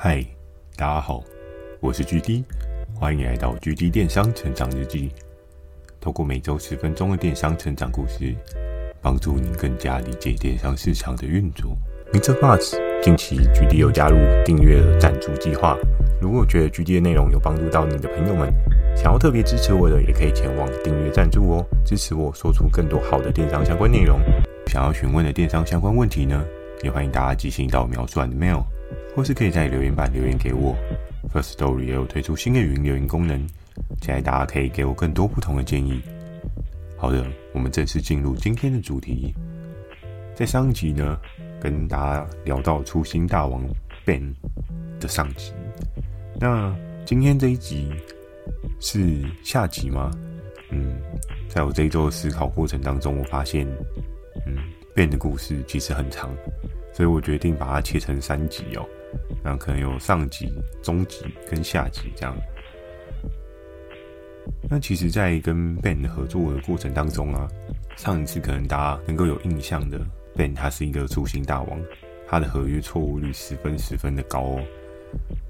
嗨，大家好，我是 GD，欢迎来到 GD 电商成长日记。透过每周十分钟的电商成长故事，帮助你更加理解电商市场的运作。Mr. Buzz，近期 GD 有加入订阅的赞助计划。如果觉得 GD 的内容有帮助到你的朋友们，想要特别支持我的，也可以前往订阅赞助哦，支持我说出更多好的电商相关内容。想要询问的电商相关问题呢，也欢迎大家寄信到描述的 mail，或是可以在留言板留言给我。First Story 也有推出新的语音留言功能，期待大家可以给我更多不同的建议。好的，我们正式进入今天的主题。在上一集呢，跟大家聊到粗心大王 Ben 的上集。那今天这一集是下集吗？嗯，在我这一周的思考过程当中，我发现，嗯，Ben 的故事其实很长，所以我决定把它切成三集哦。那可能有上级、中级跟下级这样。那其实，在跟 Ben 合作的过程当中啊，上一次可能大家能够有印象的。Ben 他是一个粗心大王，他的合约错误率十分十分的高哦。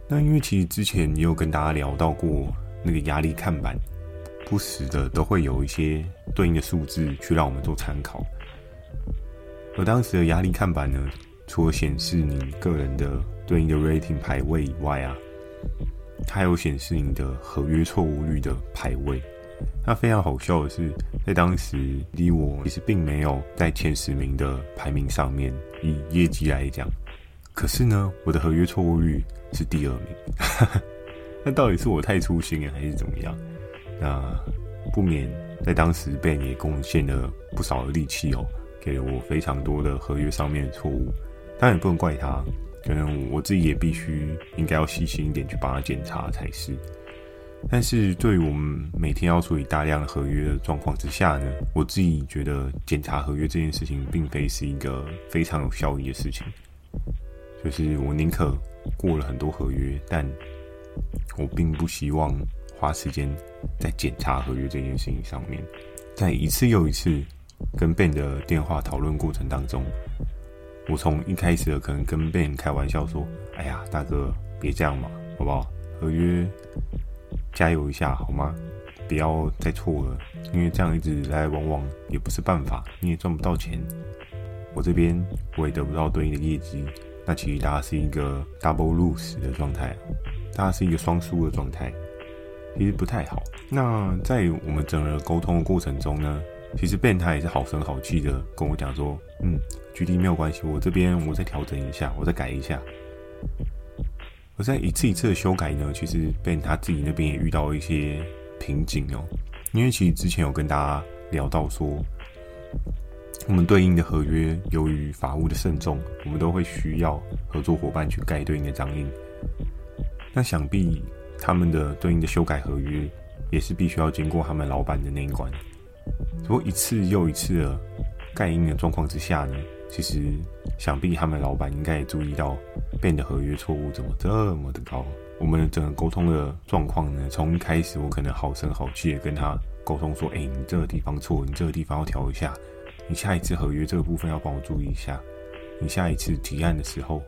那因为其实之前也有跟大家聊到过，那个压力看板不时的都会有一些对应的数字去让我们做参考。而当时的压力看板呢，除了显示你个人的对应的 rating 排位以外啊，它还有显示你的合约错误率的排位。那非常好笑的是，在当时离我其实并没有在前十名的排名上面，以业绩来讲，可是呢，我的合约错误率是第二名。那到底是我太粗心了，还是怎么样？那不免在当时被你贡献了不少的力气哦，给了我非常多的合约上面的错误。当然也不能怪他，可能我自己也必须应该要细心一点去帮他检查才是。但是对于我们每天要处理大量的合约的状况之下呢，我自己觉得检查合约这件事情并非是一个非常有效益的事情。就是我宁可过了很多合约，但我并不希望花时间在检查合约这件事情上面。在一次又一次跟 Ben 的电话讨论过程当中，我从一开始可能跟 Ben 开玩笑说：“哎呀，大哥，别这样嘛，好不好？合约。”加油一下好吗？不要再错了，因为这样一直来来往往也不是办法，你也赚不到钱。我这边我也得不到对应的业绩，那其实大家是一个 double lose 的状态，大家是一个双输的状态，其实不太好。那在我们整个沟通的过程中呢，其实 Ben 他也是好声好气的跟我讲说，嗯，GD 没有关系，我这边我再调整一下，我再改一下。我在一次一次的修改呢，其实被他自己那边也遇到一些瓶颈哦。因为其实之前有跟大家聊到说，我们对应的合约由于法务的慎重，我们都会需要合作伙伴去盖对应的章印。那想必他们的对应的修改合约也是必须要经过他们老板的那一关。不过一次又一次的盖印的状况之下呢，其实想必他们老板应该也注意到。Ben 的合约错误怎么这么的高？我们整个沟通的状况呢？从一开始我可能好声好气的跟他沟通说：“哎，你这个地方错，你这个地方要调一下，你下一次合约这个部分要帮我注意一下，你下一次提案的时候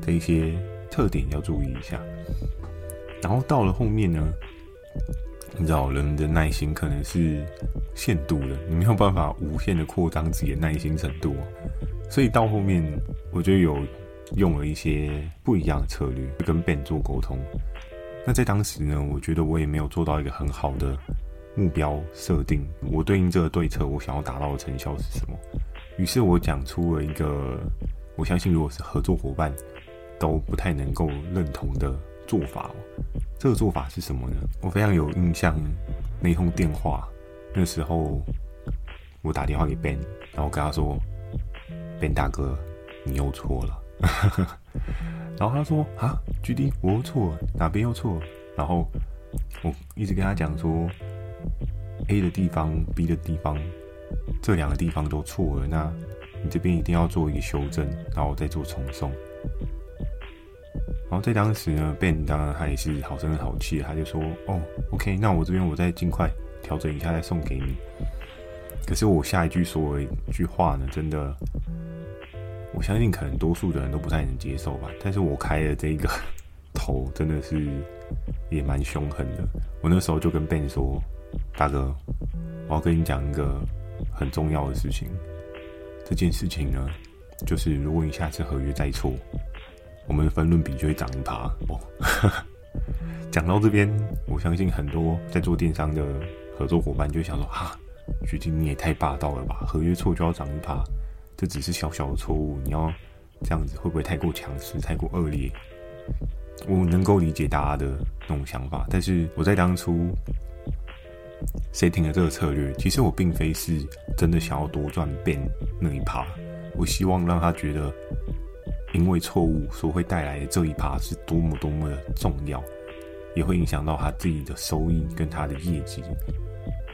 的一些特点要注意一下。”然后到了后面呢，你知道人的耐心可能是限度的，你没有办法无限的扩张自己的耐心程度，所以到后面我觉得有。用了一些不一样的策略跟 Ben 做沟通。那在当时呢，我觉得我也没有做到一个很好的目标设定。我对应这个对策，我想要达到的成效是什么？于是我讲出了一个我相信如果是合作伙伴都不太能够认同的做法。这个做法是什么呢？我非常有印象，那通电话那时候我打电话给 Ben，然后跟他说：“Ben 大哥，你又错了。”然后他说：“啊，GD，我又错了，哪边又错了？”然后我一直跟他讲说：“A 的地方，B 的地方，这两个地方都错了。那你这边一定要做一个修正，然后再做重送。”然后在当时呢，Ben 当然他也是好声好气，他就说：“哦，OK，那我这边我再尽快调整一下，再送给你。”可是我下一句说一句话呢，真的。我相信可能多数的人都不太能接受吧，但是我开的这个 头真的是也蛮凶狠的。我那时候就跟 Ben 说：“大哥，我要跟你讲一个很重要的事情。这件事情呢，就是如果你下次合约再错，我们的分润比就会涨一趴。”哦，讲到这边，我相信很多在做电商的合作伙伴就想说：“哈，徐静你也太霸道了吧？合约错就要涨一趴？这只是小小的错误，你要……”这样子会不会太过强势、太过恶劣？我能够理解大家的那种想法，但是我在当初 setting 的这个策略，其实我并非是真的想要多赚变那一趴。我希望让他觉得，因为错误所会带来的这一趴是多么多么的重要，也会影响到他自己的收益跟他的业绩。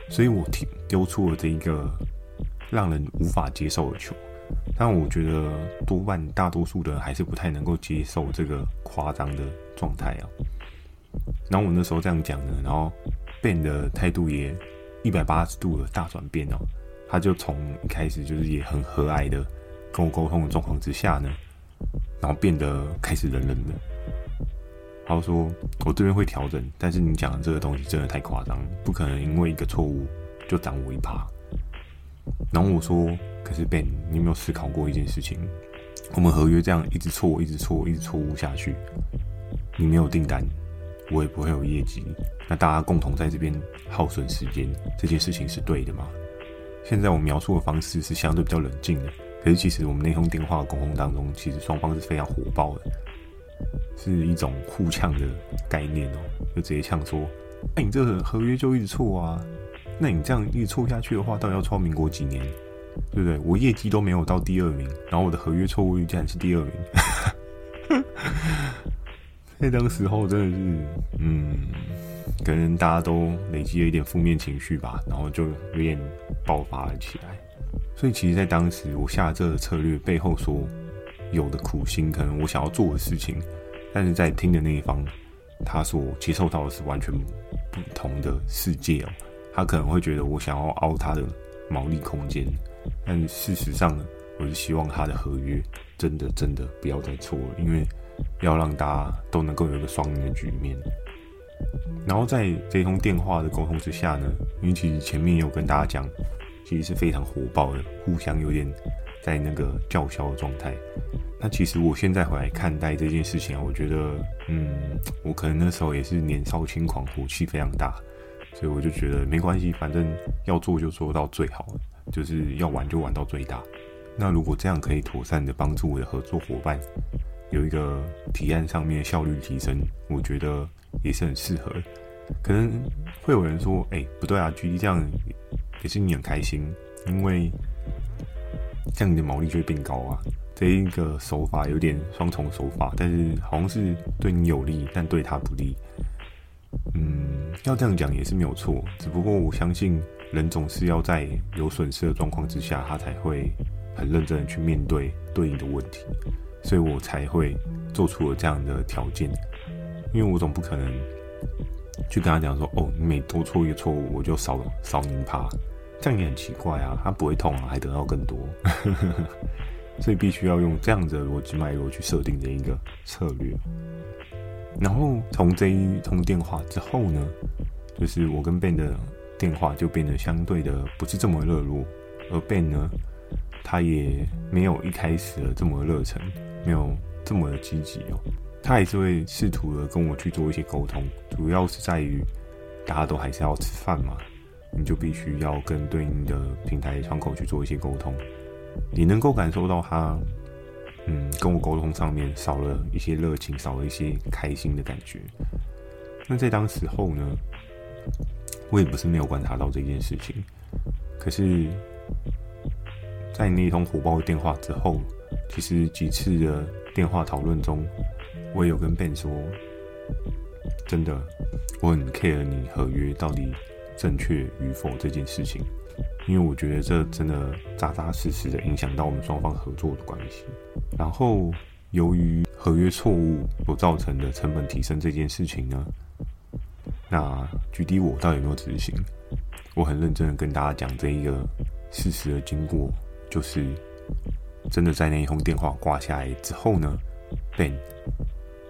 所以我提丢出了这一个让人无法接受的球。但我觉得多半大多数的人还是不太能够接受这个夸张的状态啊。然后我那时候这样讲呢，然后 Ben 的态度也一百八十度的大转变哦。他就从一开始就是也很和蔼的跟我沟通的状况之下呢，然后变得开始冷冷的。他说：“我这边会调整，但是你讲的这个东西真的太夸张，不可能因为一个错误就涨我一趴。”然后我说。可是 Ben，你有没有思考过一件事情？我们合约这样一直错，一直错，一直错误下去，你没有订单，我也不会有业绩。那大家共同在这边耗损时间，这件事情是对的吗？现在我描述的方式是相对比较冷静的，可是其实我们那通电话沟通当中，其实双方是非常火爆的，是一种互呛的概念哦，就直接呛说：“哎，你这个合约就一直错啊，那你这样一直错下去的话，到底要错民国几年？”对不对？我业绩都没有到第二名，然后我的合约错误率竟然是第二名。那当时候真的是，嗯，可能大家都累积了一点负面情绪吧，然后就有点爆发了起来。所以其实，在当时我下这个策略背后所有的苦心，可能我想要做的事情，但是在听的那一方，他所接受到的是完全不同的世界哦。他可能会觉得我想要凹他的毛利空间。但事实上呢，我是希望他的合约真的真的不要再错了，因为要让大家都能够有一个双赢的局面。然后在这通电话的沟通之下呢，因为其实前面有跟大家讲，其实是非常火爆的，互相有点在那个叫嚣的状态。那其实我现在回来看待这件事情啊，我觉得，嗯，我可能那时候也是年少轻狂，火气非常大，所以我就觉得没关系，反正要做就做到最好。就是要玩就玩到最大。那如果这样可以妥善的帮助我的合作伙伴有一个提案上面效率提升，我觉得也是很适合。可能会有人说：“哎，不对啊，GD 这样也是你很开心，因为这样你的毛利就会变高啊。”这一个手法有点双重手法，但是好像是对你有利，但对他不利。嗯，要这样讲也是没有错，只不过我相信。人总是要在有损失的状况之下，他才会很认真的去面对对应的问题，所以我才会做出了这样的条件。因为我总不可能去跟他讲说：“哦，你每多错一个错误，我就少少你一趴。”这样也很奇怪啊，他不会痛啊，还得到更多。所以必须要用这样的逻辑脉络去设定这一个策略。然后从这一通电话之后呢，就是我跟 Ben 的。电话就变得相对的不是这么热络，而 Ben 呢，他也没有一开始的这么热忱，没有这么的积极哦。他还是会试图的跟我去做一些沟通，主要是在于大家都还是要吃饭嘛，你就必须要跟对应的平台窗口去做一些沟通。你能够感受到他，嗯，跟我沟通上面少了一些热情，少了一些开心的感觉。那在当时候呢，我也不是没有观察到这件事情，可是，在那一通火爆的电话之后，其实几次的电话讨论中，我也有跟 Ben 说，真的，我很 care 你合约到底正确与否这件事情，因为我觉得这真的扎扎实实的影响到我们双方合作的关系。然后，由于合约错误所造成的成本提升这件事情呢，那具体我到底有没有执行？我很认真的跟大家讲这一个事实的经过，就是真的在那一通电话挂下来之后呢，Ben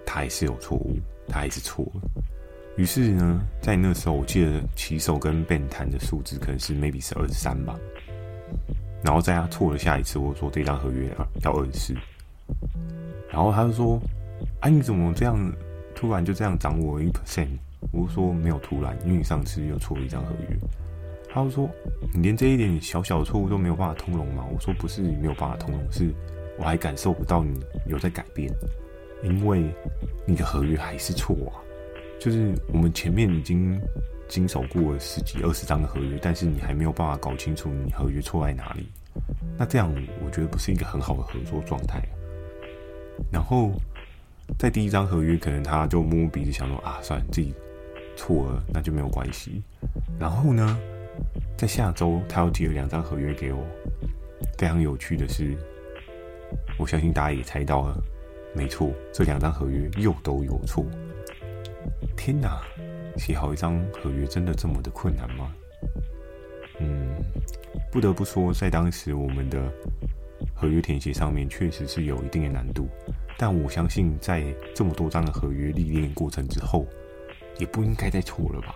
他还是有错误，他还是错了。于是呢，在那时候，我记得骑手跟 Ben 谈的数字可能是 maybe 是二十三吧。然后在他错了下一次，我说这张合约啊要二十四，然后他就说：“哎、啊，你怎么这样突然就这样涨我一 percent？” 我就说：“没有突然，因为你上次又错了一张合约。”他就说：“你连这一点小小的错误都没有办法通融吗？”我说：“不是你没有办法通融，是我还感受不到你有在改变，因为你的合约还是错啊。”就是我们前面已经经手过了十几二十张的合约，但是你还没有办法搞清楚你合约错在哪里，那这样我觉得不是一个很好的合作状态。然后在第一张合约，可能他就摸摸鼻子想说啊，算了，自己错了，那就没有关系。然后呢，在下周他又提了两张合约给我，非常有趣的是，我相信大家也猜到了，没错，这两张合约又都有错。天哪，写好一张合约真的这么的困难吗？嗯，不得不说，在当时我们的合约填写上面确实是有一定的难度。但我相信，在这么多张的合约历练过程之后，也不应该再错了吧？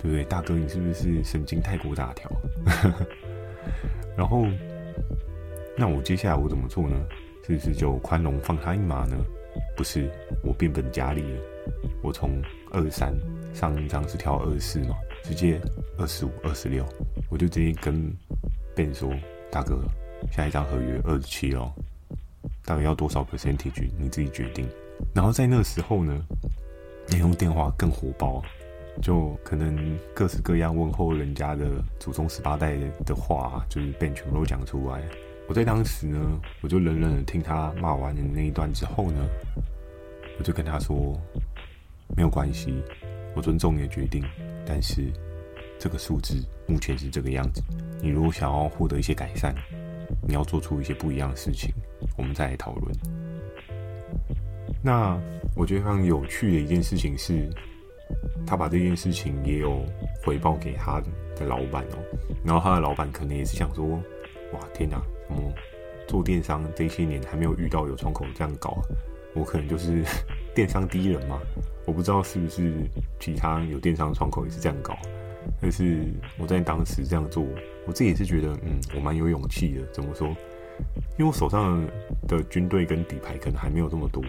对不对？大哥，你是不是神经太过大条？然后，那我接下来我怎么做呢？是不是就宽容放他一马呢？不是，我变本加厉了。我从二三上一张是跳二四嘛，直接二十五、二十六，我就直接跟 Ben 说：“大哥，下一张合约二十七哦，大概要多少 percentage 你自己决定。”然后在那时候呢，你用电话更火爆，就可能各式各样问候人家的祖宗十八代的话，就是 Ben 全部都讲出来。我在当时呢，我就冷冷的听他骂完的那一段之后呢。我就跟他说，没有关系，我尊重你的决定，但是这个数字目前是这个样子。你如果想要获得一些改善，你要做出一些不一样的事情，我们再来讨论。那我觉得非常有趣的一件事情是，他把这件事情也有回报给他的老板哦，然后他的老板可能也是想说，哇，天哪，么做电商这些年还没有遇到有窗口这样搞？我可能就是 电商第一人嘛，我不知道是不是其他有电商窗口也是这样搞，但是我在当时这样做，我自己也是觉得，嗯，我蛮有勇气的。怎么说？因为我手上的军队跟底牌可能还没有这么多，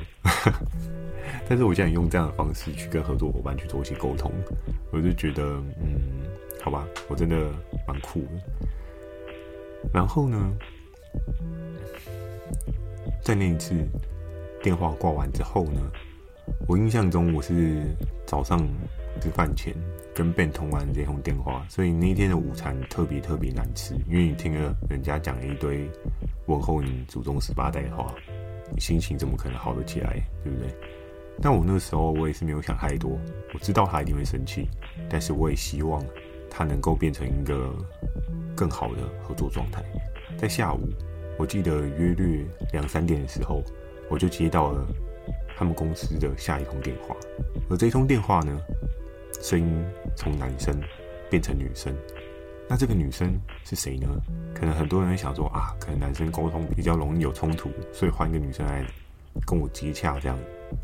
但是我现在用这样的方式去跟合作伙伴去做一些沟通，我就觉得，嗯，好吧，我真的蛮酷的。然后呢，在那一次。电话挂完之后呢，我印象中我是早上吃饭前跟 Ben 通完这通电话，所以那一天的午餐特别特别难吃，因为你听了人家讲了一堆问候你祖宗十八代的话，你心情怎么可能好得起来，对不对？但我那时候我也是没有想太多，我知道他一定会生气，但是我也希望他能够变成一个更好的合作状态。在下午，我记得约略两三点的时候。我就接到了他们公司的下一通电话，而这通电话呢，声音从男生变成女生。那这个女生是谁呢？可能很多人想说啊，可能男生沟通比较容易有冲突，所以换一个女生来跟我接洽这样。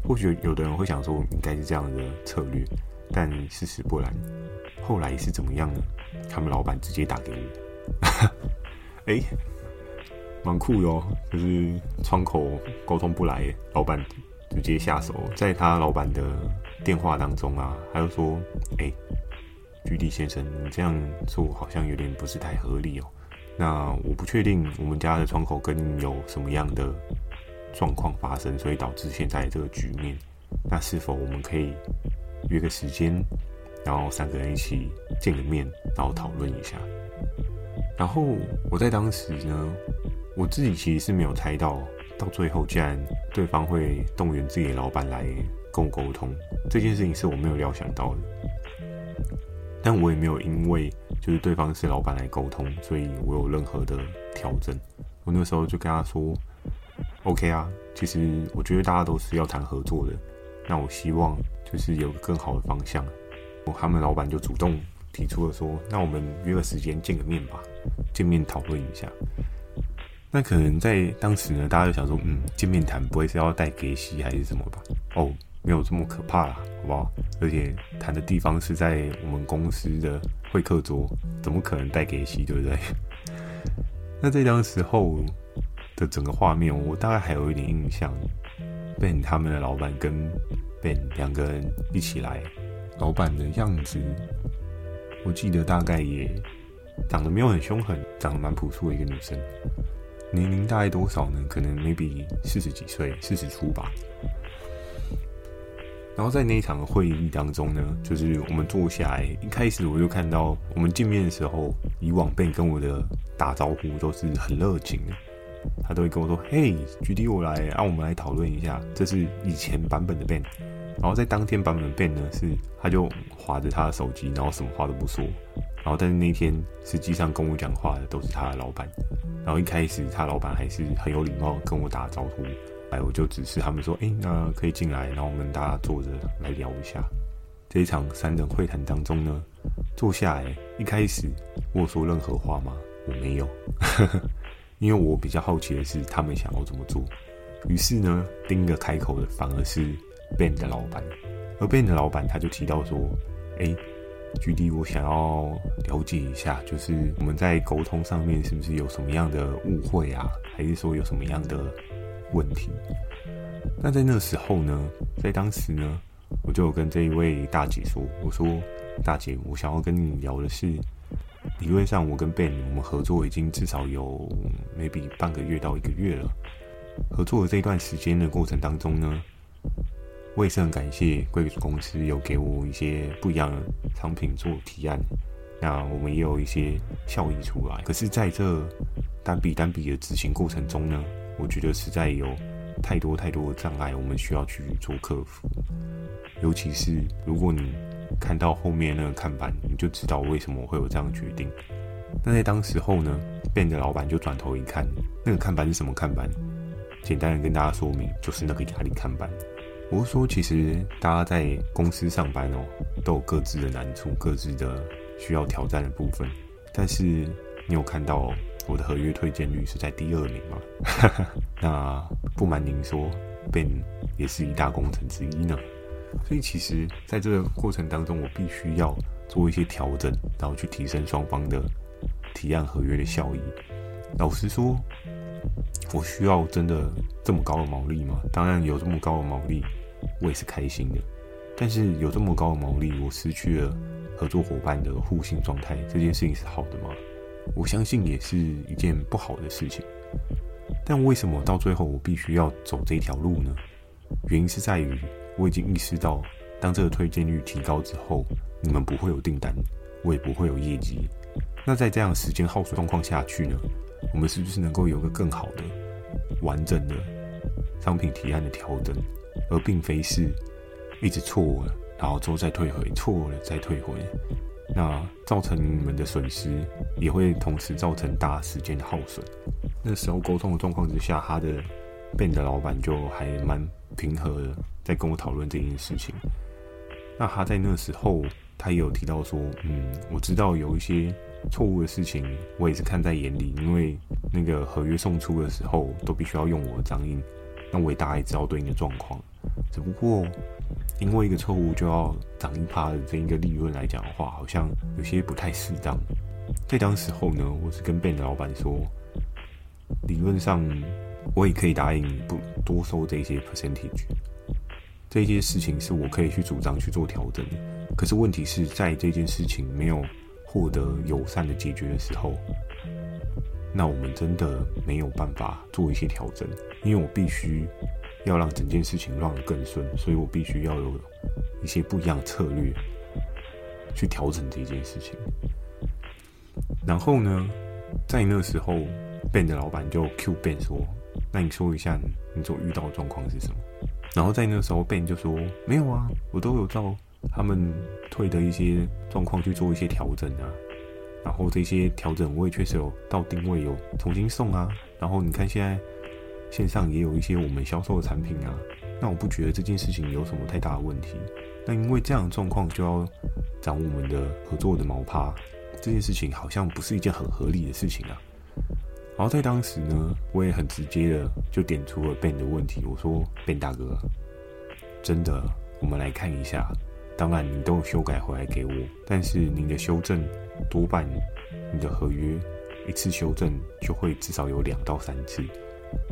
或许有的人会想说，应该是这样的策略，但事实不然。后来是怎么样呢？他们老板直接打给我，哎、蛮酷哟，就是窗口沟通不来，老板直接下手，在他老板的电话当中啊，他就说，哎、居地先生，你这样做好像有点不是太合理哦。那我不确定我们家的窗口跟你有什么样的状况发生，所以导致现在这个局面。那是否我们可以约个时间，然后三个人一起见个面，然后讨论一下？然后我在当时呢。我自己其实是没有猜到，到最后竟然对方会动员自己的老板来跟我沟通，这件事情是我没有料想到的。但我也没有因为就是对方是老板来沟通，所以我有任何的调整。我那时候就跟他说：“OK 啊，其实我觉得大家都是要谈合作的，那我希望就是有个更好的方向。”他们老板就主动提出了说：“那我们约个时间见个面吧，见面讨论一下。”那可能在当时呢，大家就想说，嗯，见面谈不会是要带给息还是什么吧？哦，没有这么可怕啦，好不好？而且谈的地方是在我们公司的会客桌，怎么可能带给息，对不对？那在当时候的整个画面，我大概还有一点印象，Ben 他们的老板跟 Ben 两个人一起来，老板的样子，我记得大概也长得没有很凶狠，长得蛮朴素的一个女生。年龄大概多少呢？可能 maybe 四十几岁，四十出吧。然后在那一场会议当中呢，就是我们坐下来，一开始我就看到我们见面的时候，以往 Ben 跟我的打招呼都是很热情的，他都会跟我说：“嘿，GD 我来，让、我们来讨论一下。”这是以前版本的 Ben。然后在当天版本变呢，是他就划着他的手机，然后什么话都不说。然后但是那天实际上跟我讲话的都是他的老板。然后一开始，他老板还是很有礼貌跟我打招呼，哎，我就指示他们说，哎，那可以进来，然后我们大家坐着来聊一下。这一场三人会谈当中呢，坐下来一开始我说任何话吗？我没有，因为我比较好奇的是他们想要怎么做。于是呢，第一个开口的反而是 Ben 的老板，而 Ben 的老板他就提到说，哎。举例，我想要了解一下，就是我们在沟通上面是不是有什么样的误会啊，还是说有什么样的问题？那在那时候呢，在当时呢，我就跟这一位大姐说：“我说，大姐，我想要跟你聊的是，理论上我跟 Ben 我们合作已经至少有 maybe 半个月到一个月了，合作的这段时间的过程当中呢。”我也是很感谢贵公司有给我一些不一样的产品做提案，那我们也有一些效益出来。可是，在这单笔单笔的执行过程中呢，我觉得实在有太多太多的障碍，我们需要去做克服。尤其是如果你看到后面那个看板，你就知道为什么我会有这样的决定。那在当时候呢，Ben 的老板就转头一看，那个看板是什么看板？简单的跟大家说明，就是那个压力看板。我是说，其实大家在公司上班哦，都有各自的难处，各自的需要挑战的部分。但是你有看到我的合约推荐率是在第二名吗？那不瞒您说，Ben 也是一大功臣之一呢。所以其实在这个过程当中，我必须要做一些调整，然后去提升双方的提案合约的效益。老实说，我需要真的这么高的毛利吗？当然有这么高的毛利。我也是开心的，但是有这么高的毛利，我失去了合作伙伴的互信状态，这件事情是好的吗？我相信也是一件不好的事情。但为什么到最后我必须要走这条路呢？原因是在于我已经意识到，当这个推荐率提高之后，你们不会有订单，我也不会有业绩。那在这样时间耗损状况下去呢，我们是不是能够有个更好的、完整的商品提案的调整？而并非是一直错了，然后之后再退回，错了再退回，那造成你们的损失，也会同时造成大时间的耗损。那时候沟通的状况之下，他的 Ben 的老板就还蛮平和的，在跟我讨论这件事情。那他在那时候，他也有提到说，嗯，我知道有一些错误的事情，我也是看在眼里，因为那个合约送出的时候，都必须要用我的章印。那我也大概知道对应的状况，只不过因为一个错误就要涨一趴的这一个利润来讲的话，好像有些不太适当。在当时候呢，我是跟 Ben 的老板说，理论上我也可以答应不多收这些 percentage，这些事情是我可以去主张去做调整的。可是问题是在这件事情没有获得友善的解决的时候。那我们真的没有办法做一些调整，因为我必须要让整件事情让得更顺，所以我必须要有一些不一样的策略去调整这件事情。然后呢，在那时候，Ben 的老板就 Q Ben 说：“那你说一下你所遇到的状况是什么？”然后在那时候，Ben 就说：“没有啊，我都有照他们退的一些状况去做一些调整啊。”然后这些调整我也确实有到定位，有重新送啊。然后你看现在线上也有一些我们销售的产品啊。那我不觉得这件事情有什么太大的问题。那因为这样的状况就要涨我们的合作的毛趴，这件事情好像不是一件很合理的事情啊。然后在当时呢，我也很直接的就点出了 Ben 的问题，我说：“Ben 大哥，真的，我们来看一下。当然，你都修改回来给我，但是您的修正多半，你的合约一次修正就会至少有两到三次。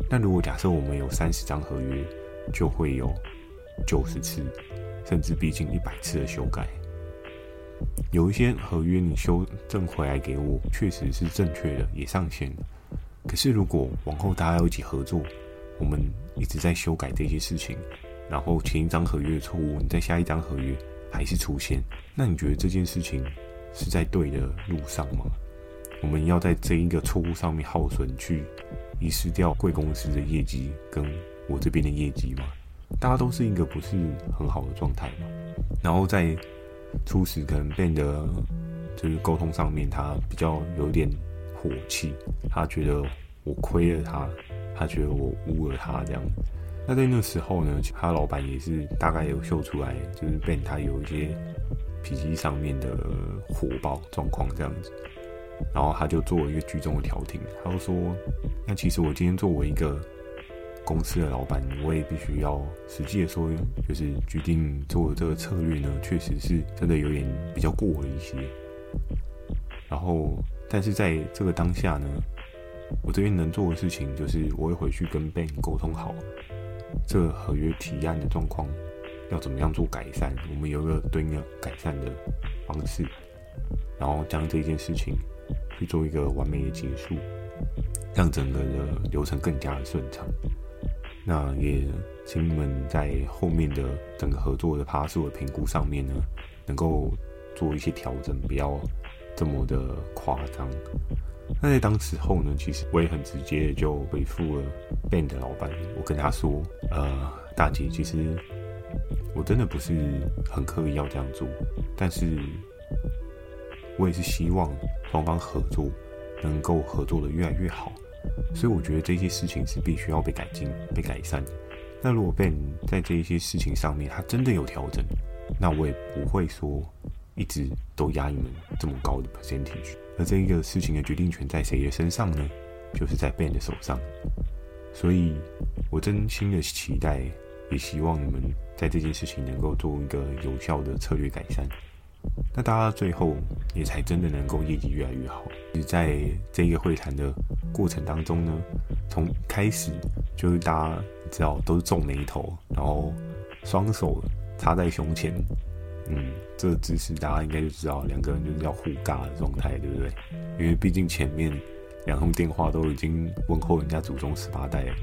那如果假设我们有三十张合约，就会有九十次，甚至逼近一百次的修改。有一些合约你修正回来给我，确实是正确的，也上线。可是如果往后大家要一起合作，我们一直在修改这些事情，然后前一张合约的错误，你在下一张合约还是出现，那你觉得这件事情是在对的路上吗？我们要在这一个错误上面耗损，去遗失掉贵公司的业绩跟我这边的业绩吗？大家都是一个不是很好的状态嘛。然后在初始可能变得就是沟通上面，他比较有点火气，他觉得我亏了他，他觉得我污了他这样。那在那时候呢，他老板也是大概有秀出来，就是被他有一些脾气上面的火爆状况这样子。然后他就做了一个居中的调停，他就说：“那其实我今天作为一个。”公司的老板，我也必须要实际的说，就是决定做的这个策略呢，确实是真的有点比较过了一些。然后，但是在这个当下呢，我这边能做的事情就是，我会回去跟 Ben 沟通好这合约提案的状况，要怎么样做改善，我们有一个对应的改善的方式，然后将这件事情去做一个完美的结束，让整个的流程更加的顺畅。那也请你们在后面的整个合作的趴数的评估上面呢，能够做一些调整，不要这么的夸张。那在当时候呢，其实我也很直接就回复了 Ben 的老板，我跟他说：“呃，大姐，其实我真的不是很刻意要这样做，但是我也是希望双方合作能够合作的越来越好。”所以我觉得这些事情是必须要被改进、被改善的。那如果 Ben 在这一些事情上面他真的有调整，那我也不会说一直都压你们这么高的 percentage。而这一个事情的决定权在谁的身上呢？就是在 Ben 的手上。所以我真心的期待，也希望你们在这件事情能够做一个有效的策略改善。那大家最后也才真的能够业绩越来越好。在这个会谈的过程当中呢，从开始就是大家知道都是皱眉头，然后双手插在胸前，嗯，这个姿势大家应该就知道两个人就是要互尬的状态，对不对？因为毕竟前面两通电话都已经问候人家祖宗十八代了，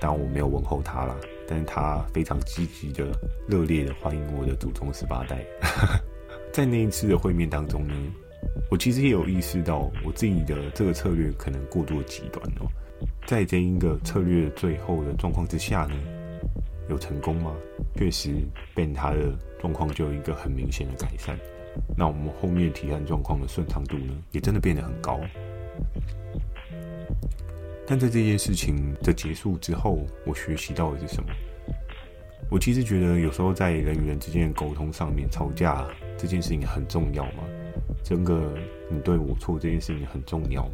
当然我没有问候他啦，但是他非常积极的、热烈的欢迎我的祖宗十八代。在那一次的会面当中呢，我其实也有意识到我自己的这个策略可能过度极端哦。在这一个策略最后的状况之下呢，有成功吗？确实，Ben 他的状况就有一个很明显的改善。那我们后面提案状况的顺畅度呢，也真的变得很高。但在这件事情的结束之后，我学习到的是什么？我其实觉得有时候在人与人之间的沟通上面吵架。这件事情很重要吗？整个你对我错这件事情很重要吗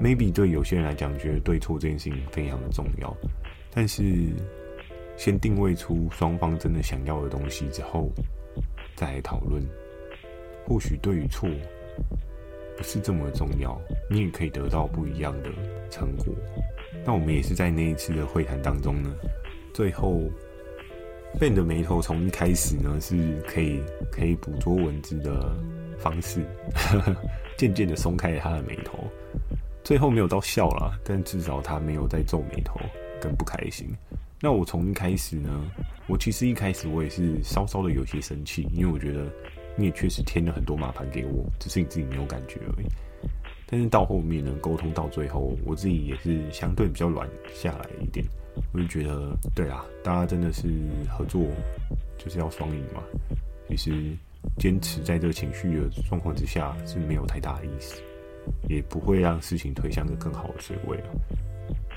？Maybe 对有些人来讲，觉得对错这件事情非常的重要。但是先定位出双方真的想要的东西之后，再来讨论，或许对与错不是这么重要，你也可以得到不一样的成果。那我们也是在那一次的会谈当中呢，最后。Ben 的眉头从一开始呢是可以可以捕捉文字的方式，渐渐的松开了他的眉头，最后没有到笑了，但至少他没有在皱眉头跟不开心。那我从一开始呢，我其实一开始我也是稍稍的有些生气，因为我觉得你也确实添了很多麻烦给我，只是你自己没有感觉而已。但是到后面呢，沟通到最后，我自己也是相对比较软下来一点。我就觉得，对啊，大家真的是合作就是要双赢嘛。其实坚持在这个情绪的状况之下是没有太大的意思，也不会让事情推向一个更好的水位。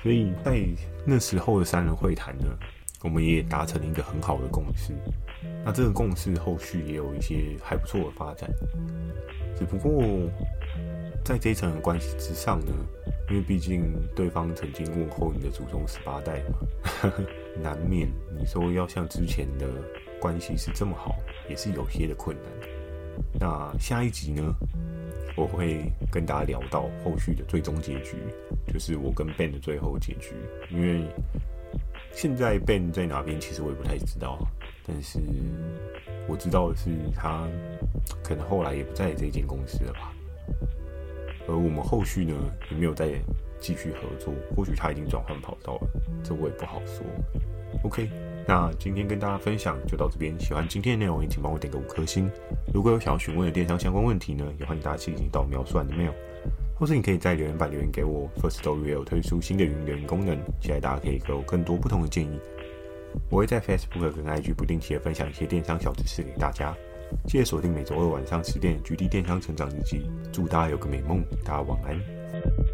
所以在那时候的三人会谈呢，我们也达成了一个很好的共识。那这个共识后续也有一些还不错的发展，只不过在这一层的关系之上呢，因为毕竟对方曾经问候你的祖宗十八代嘛，难免你说要像之前的关系是这么好，也是有些的困难。那下一集呢，我会跟大家聊到后续的最终结局，就是我跟 Ben 的最后结局。因为现在 Ben 在哪边，其实我也不太知道。但是我知道的是，他可能后来也不在这间公司了吧。而我们后续呢，也没有再继续合作。或许他已经转换跑道了，这我也不好说。OK，那今天跟大家分享就到这边。喜欢今天的内容，也请帮我点个五颗星。如果有想要询问的电商相关问题呢，也欢迎大家进行到描述栏的 mail，或是你可以在留言板留言给我。Firstory 有推出新的语音留言功能，期待大家可以给我更多不同的建议。我会在 Facebook 跟 IG 不定期的分享一些电商小知识给大家。记得锁定每周二晚上十点《GD 电商成长日记》，祝大家有个美梦，大家晚安。